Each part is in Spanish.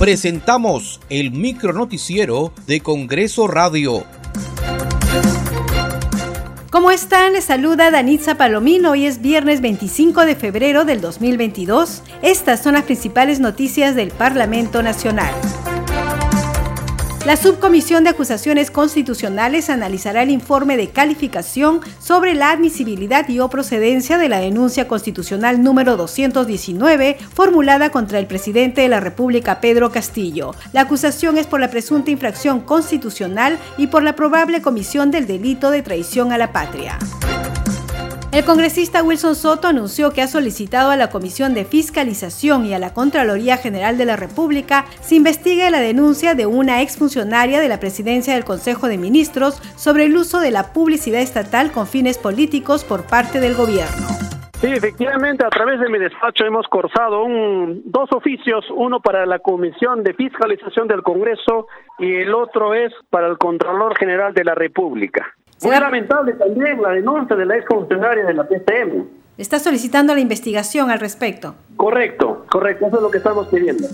presentamos el micronoticiero de Congreso Radio. ¿Cómo están? Les saluda Danitza Palomino. Hoy es viernes 25 de febrero del 2022. Estas son las principales noticias del Parlamento Nacional. La Subcomisión de Acusaciones Constitucionales analizará el informe de calificación sobre la admisibilidad y o procedencia de la denuncia constitucional número 219 formulada contra el presidente de la República, Pedro Castillo. La acusación es por la presunta infracción constitucional y por la probable comisión del delito de traición a la patria. El congresista Wilson Soto anunció que ha solicitado a la Comisión de Fiscalización y a la Contraloría General de la República se investigue la denuncia de una exfuncionaria de la presidencia del Consejo de Ministros sobre el uso de la publicidad estatal con fines políticos por parte del gobierno. Sí, efectivamente, a través de mi despacho hemos cursado un, dos oficios, uno para la Comisión de Fiscalización del Congreso y el otro es para el Contralor General de la República. Muy lamentable también la denuncia de la ex funcionaria de la PCM. Está solicitando la investigación al respecto. Correcto, correcto, eso es lo que estamos pidiendo.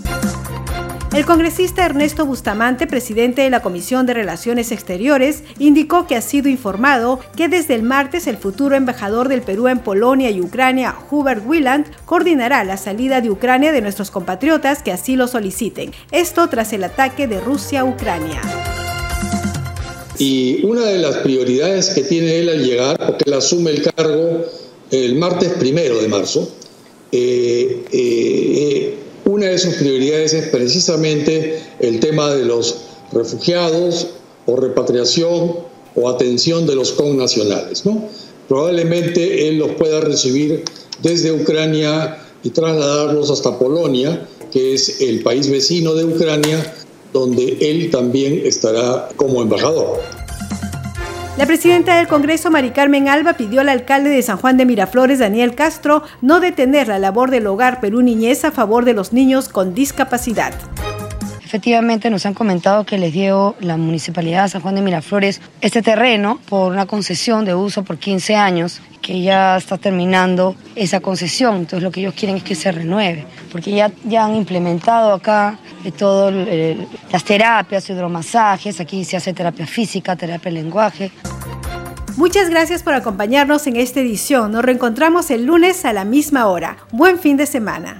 El congresista Ernesto Bustamante, presidente de la Comisión de Relaciones Exteriores, indicó que ha sido informado que desde el martes el futuro embajador del Perú en Polonia y Ucrania, Hubert Wieland, coordinará la salida de Ucrania de nuestros compatriotas que así lo soliciten. Esto tras el ataque de Rusia a Ucrania. Y una de las prioridades que tiene él al llegar, porque él asume el cargo el martes primero de marzo, eh, eh, una de sus prioridades es precisamente el tema de los refugiados o repatriación o atención de los connacionales. ¿no? Probablemente él los pueda recibir desde Ucrania y trasladarlos hasta Polonia, que es el país vecino de Ucrania, donde él también estará como embajador. La presidenta del Congreso, Mari Carmen Alba, pidió al alcalde de San Juan de Miraflores, Daniel Castro, no detener la labor del hogar Perú Niñez a favor de los niños con discapacidad. Efectivamente nos han comentado que les dio la Municipalidad de San Juan de Miraflores este terreno por una concesión de uso por 15 años, que ya está terminando esa concesión. Entonces lo que ellos quieren es que se renueve, porque ya, ya han implementado acá eh, todas las terapias, hidromasajes, aquí se hace terapia física, terapia lenguaje. Muchas gracias por acompañarnos en esta edición. Nos reencontramos el lunes a la misma hora. Buen fin de semana.